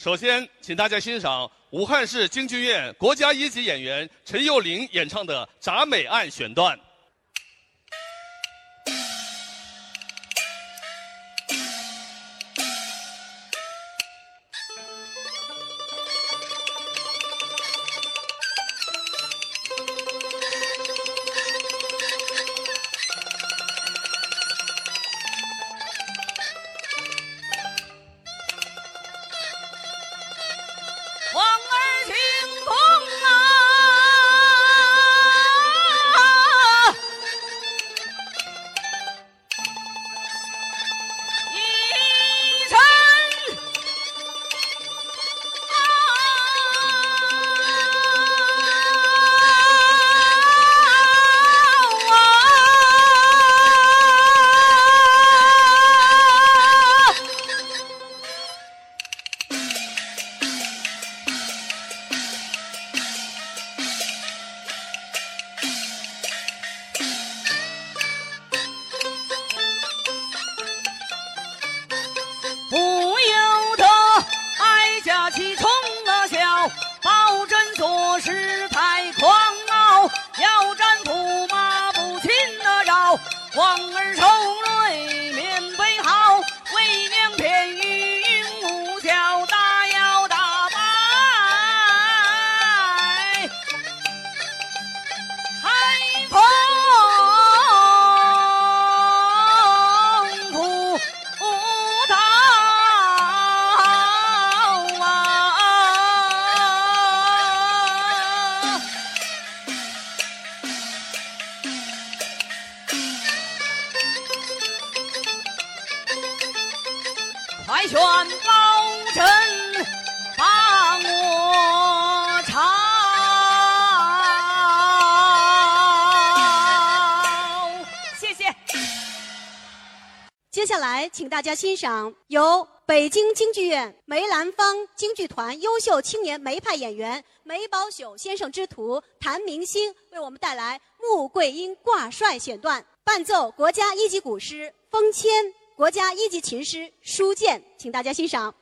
首先，请大家欣赏武汉市京剧院国家一级演员陈幼玲演唱的《铡美案》选段。皇儿接下来，请大家欣赏由北京京剧院梅兰芳京剧团优秀青年梅派演员梅葆玖先生之徒谭明星为我们带来穆桂英挂帅选段，伴奏国家一级古诗封谦，国家一级琴师舒健，请大家欣赏。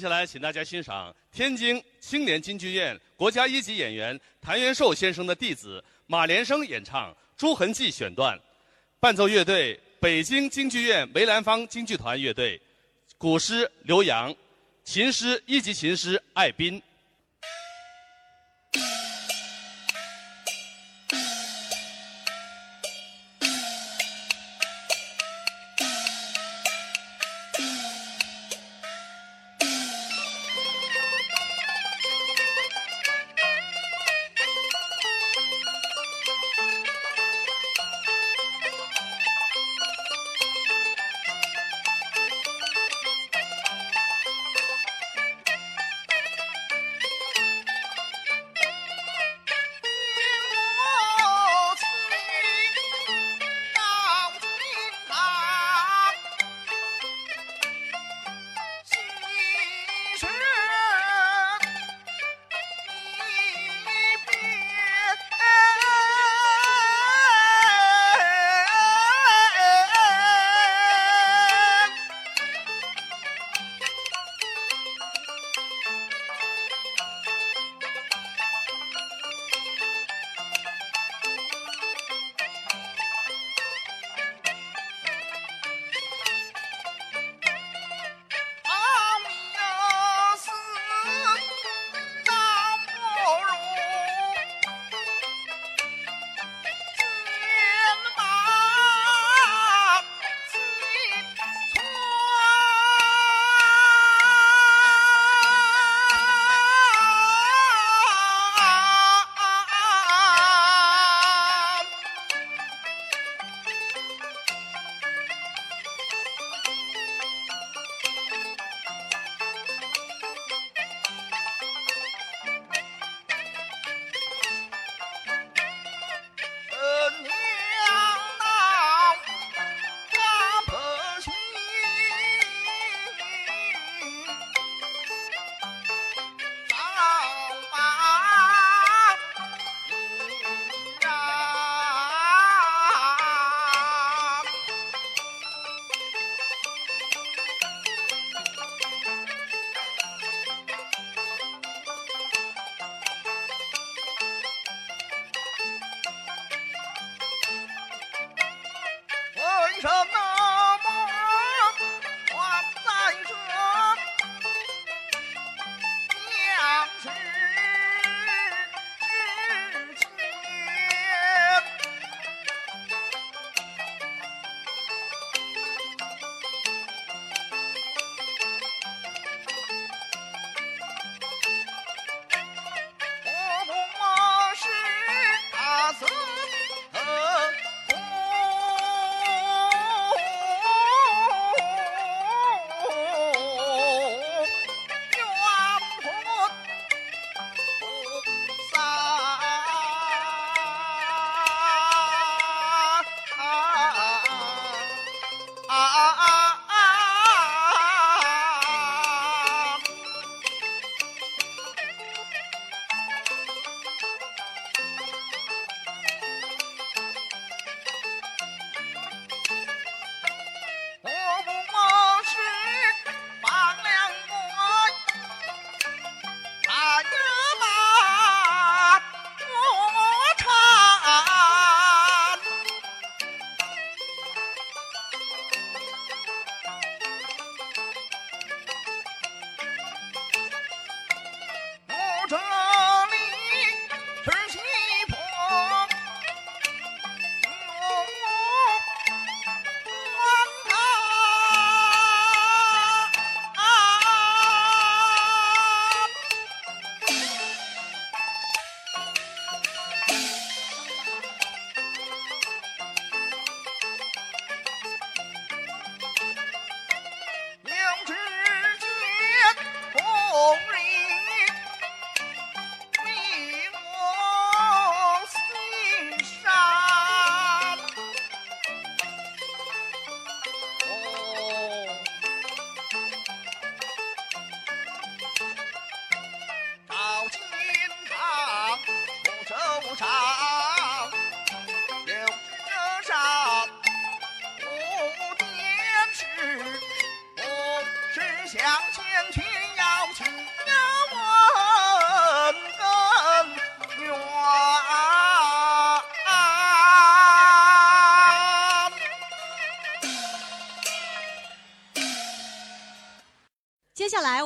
接下来，请大家欣赏天津青年京剧院国家一级演员谭元寿先生的弟子马连生演唱《朱痕记》选段，伴奏乐队北京京剧院梅兰芳京剧团乐队，古师刘洋，琴师一级琴师艾斌。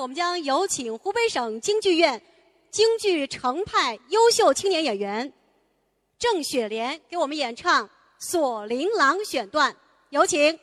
我们将有请湖北省京剧院京剧程派优秀青年演员郑雪莲给我们演唱《锁麟囊》选段，有请。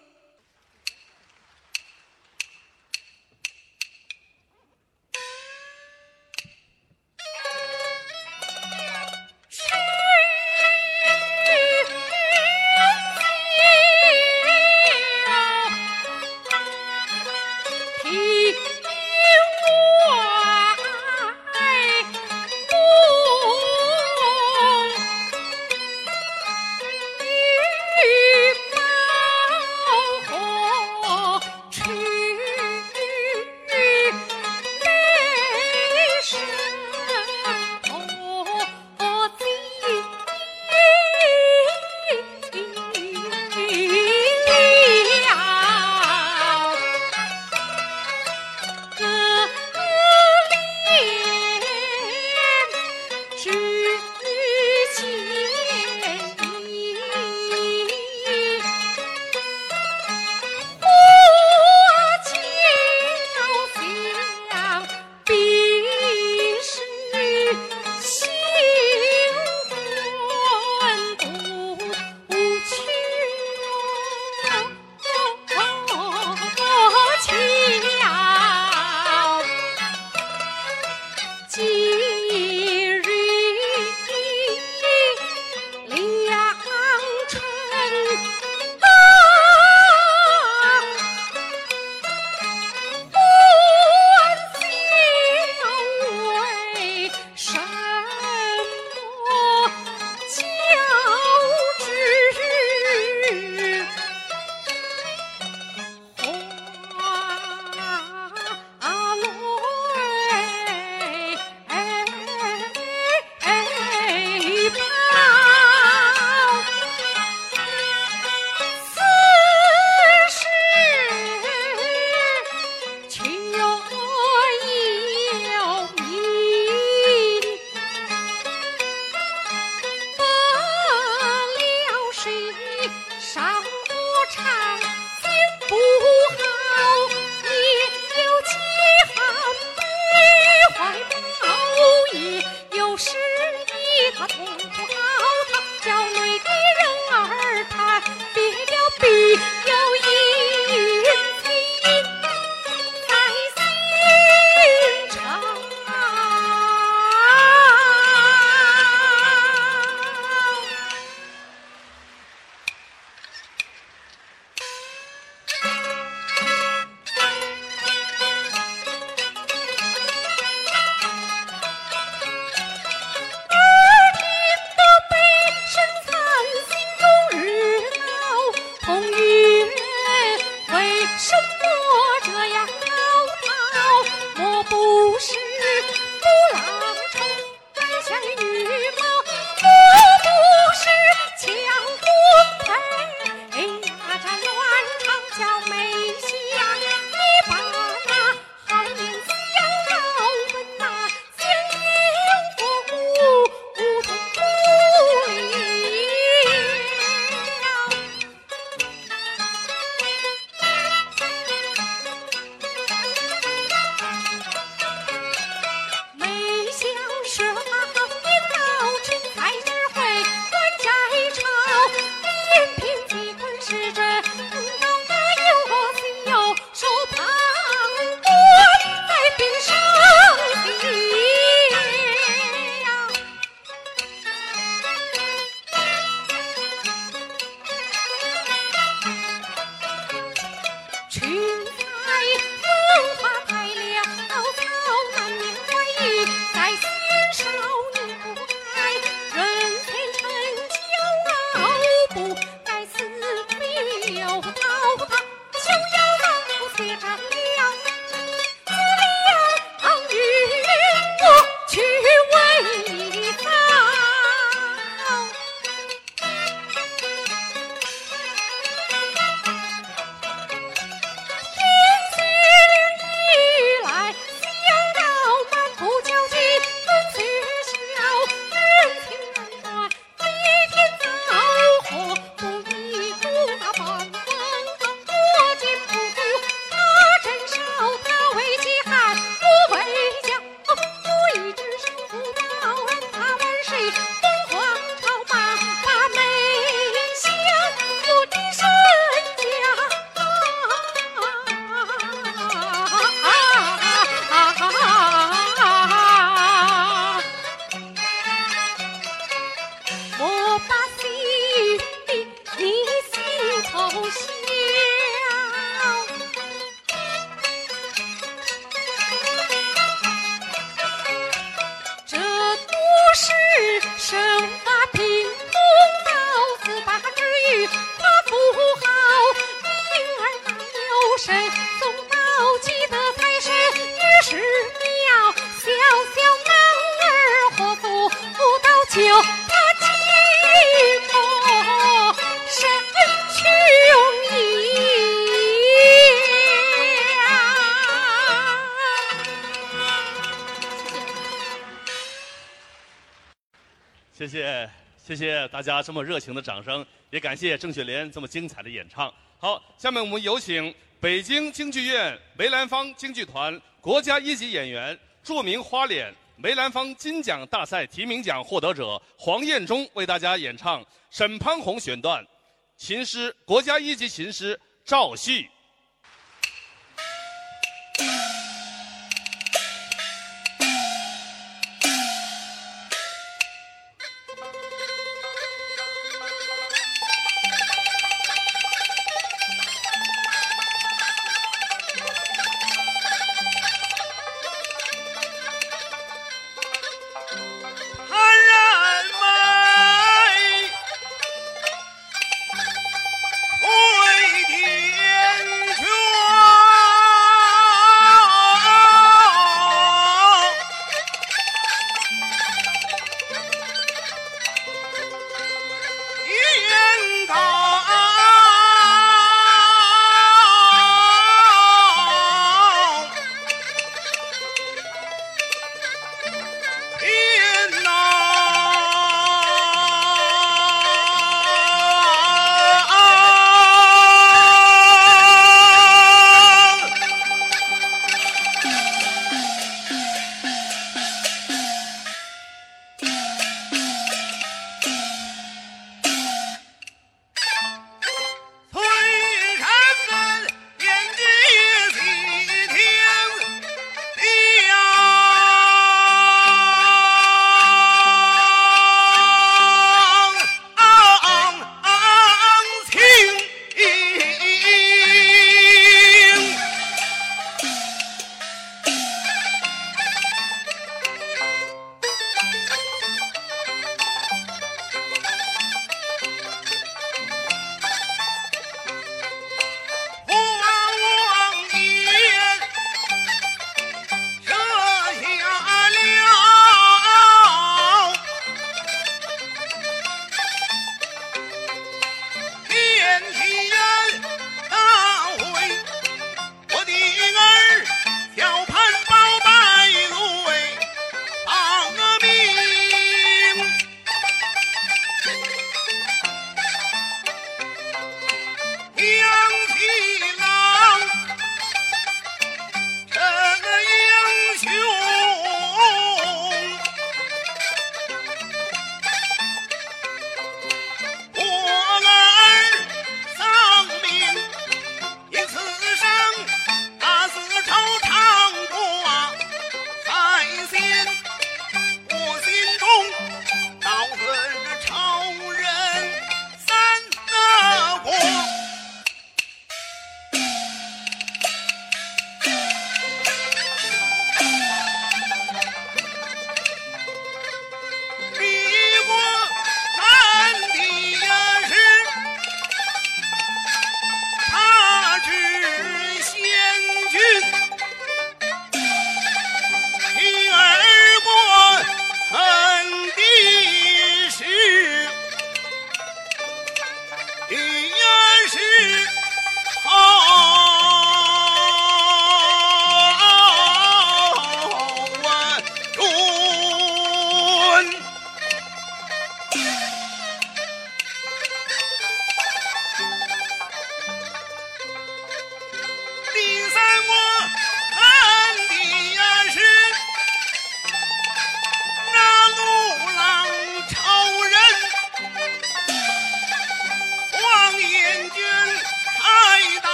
谢谢谢谢大家这么热情的掌声，也感谢郑雪莲这么精彩的演唱。好，下面我们有请北京京剧院梅兰芳京剧团国家一级演员、著名花脸梅兰芳金奖大赛提名奖获得者黄彦忠为大家演唱沈潘虹选段，琴师国家一级琴师赵旭。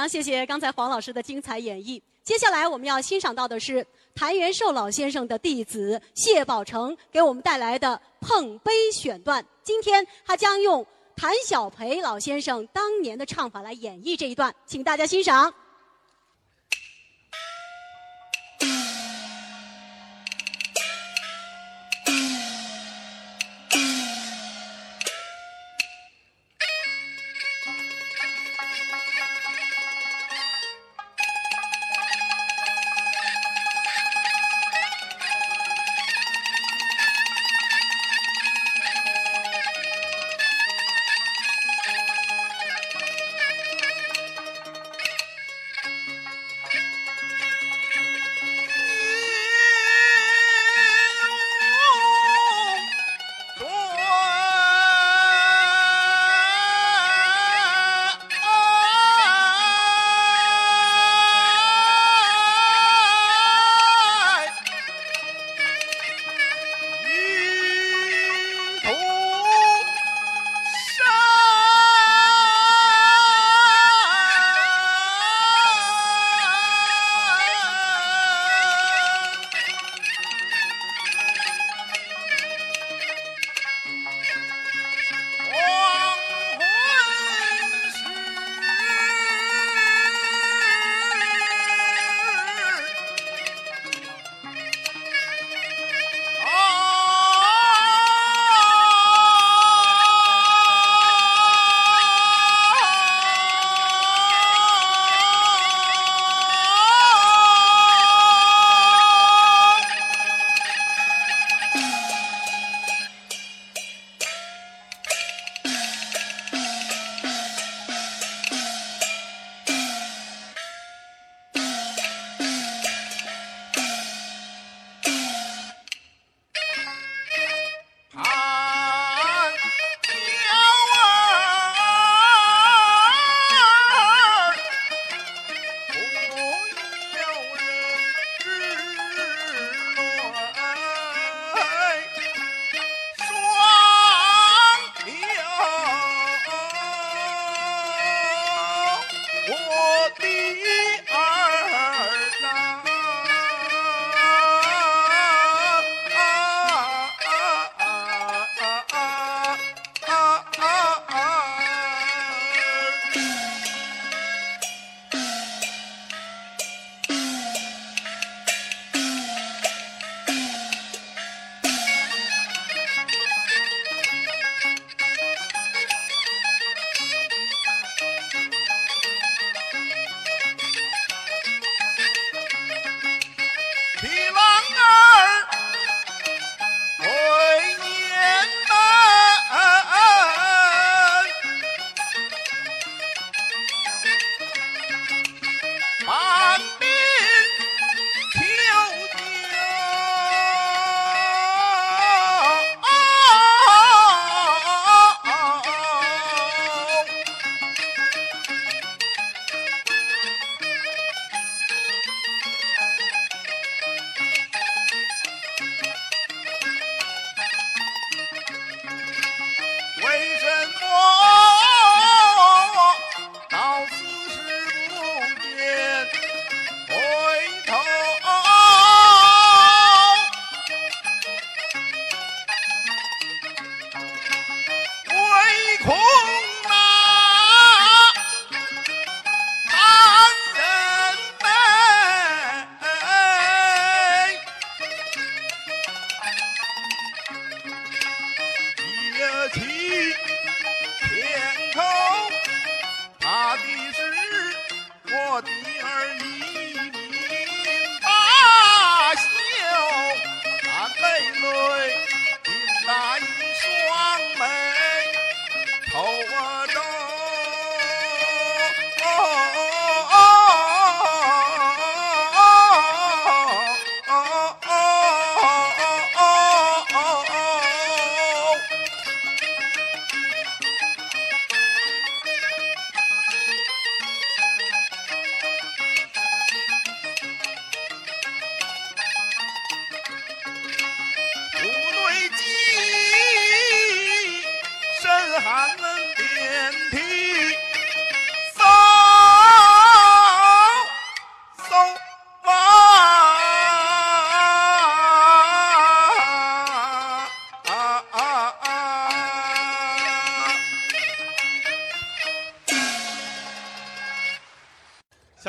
常谢谢刚才黄老师的精彩演绎。接下来我们要欣赏到的是谭元寿老先生的弟子谢宝成给我们带来的碰杯选段。今天他将用谭小培老先生当年的唱法来演绎这一段，请大家欣赏。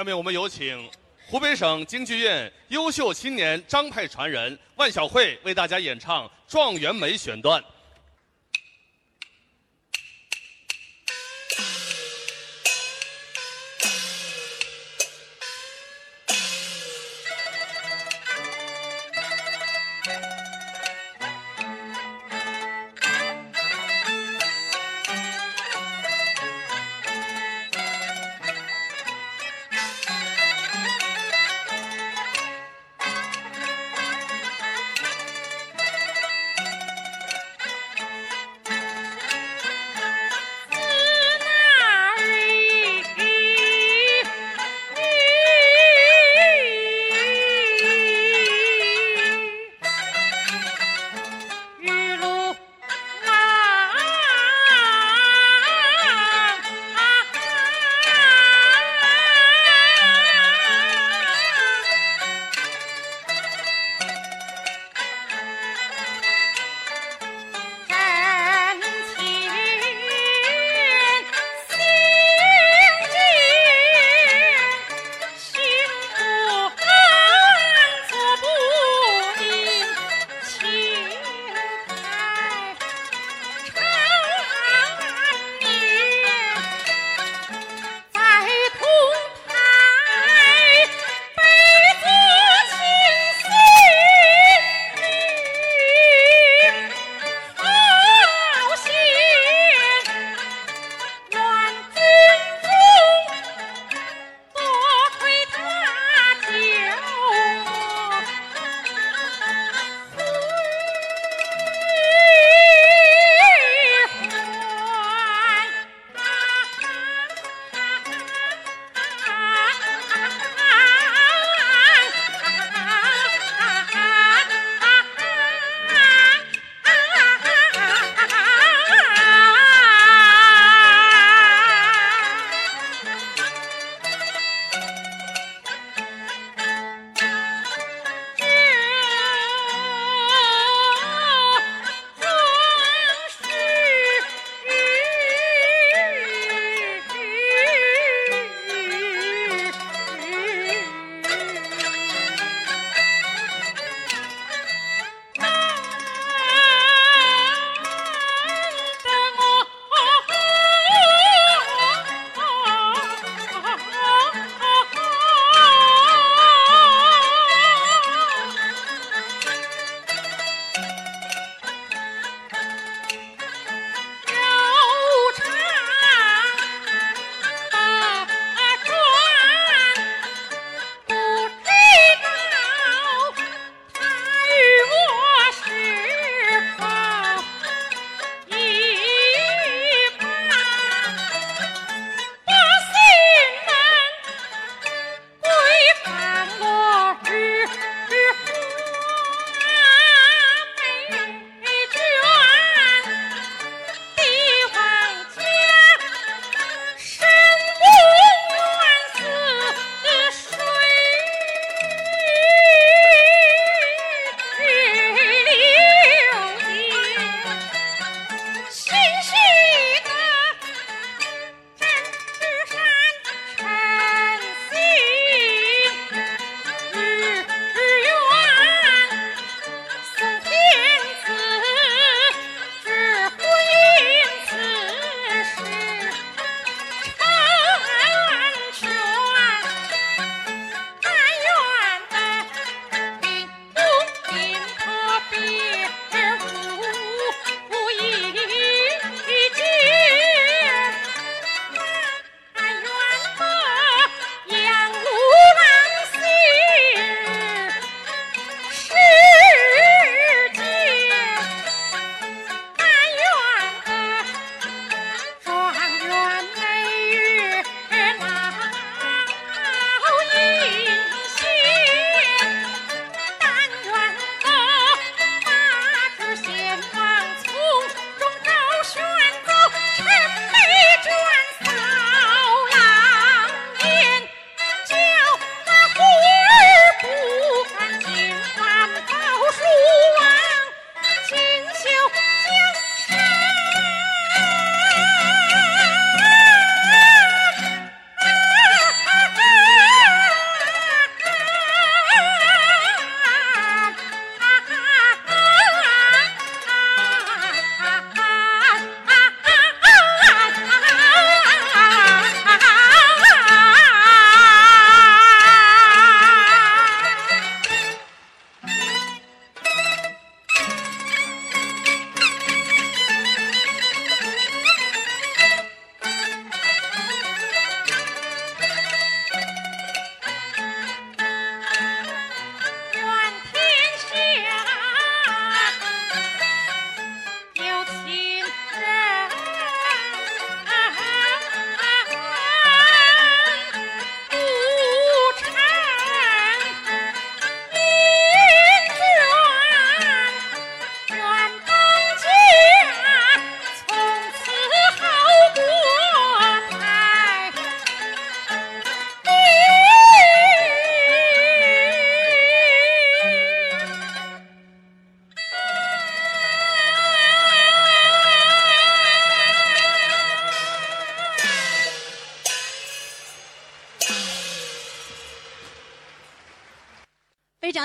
下面我们有请湖北省京剧院优秀青年张派传人万晓慧为大家演唱《状元美》选段。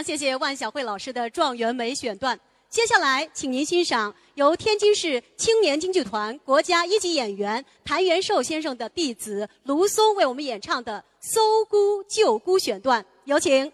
谢谢万晓慧老师的状元美选段。接下来，请您欣赏由天津市青年京剧团国家一级演员谭元寿先生的弟子卢松为我们演唱的《搜孤救孤》选段，有请。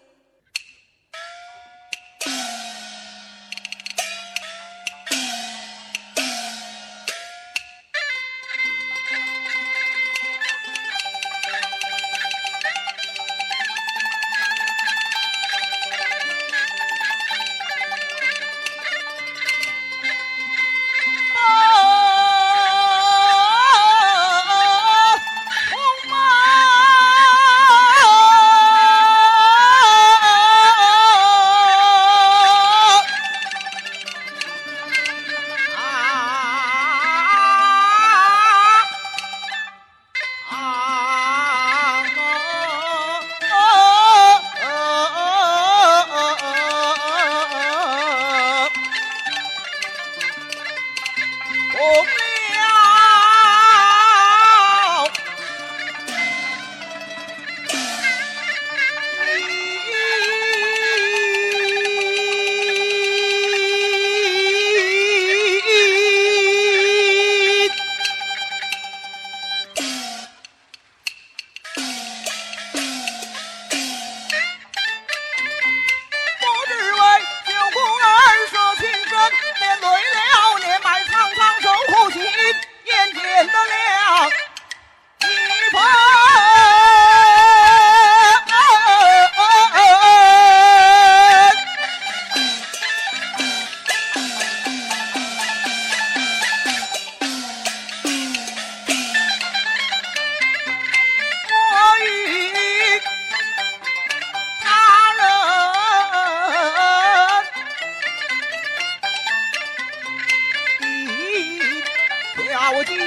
到今，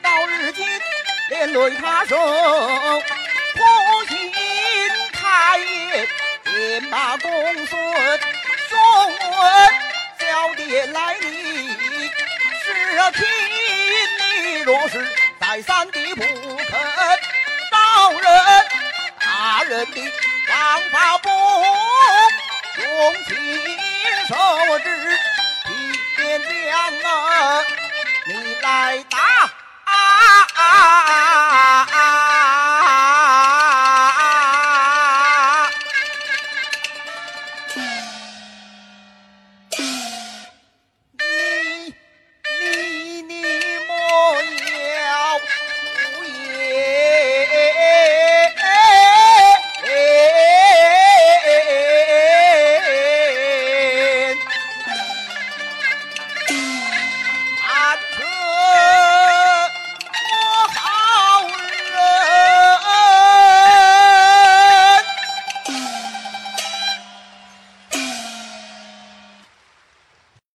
到如今，连累他受苦心。他也见那公孙，送孙小的来你，是听你若是再三的不肯招人，大人的王法不容情，受制一边将啊。你来打。”啊啊啊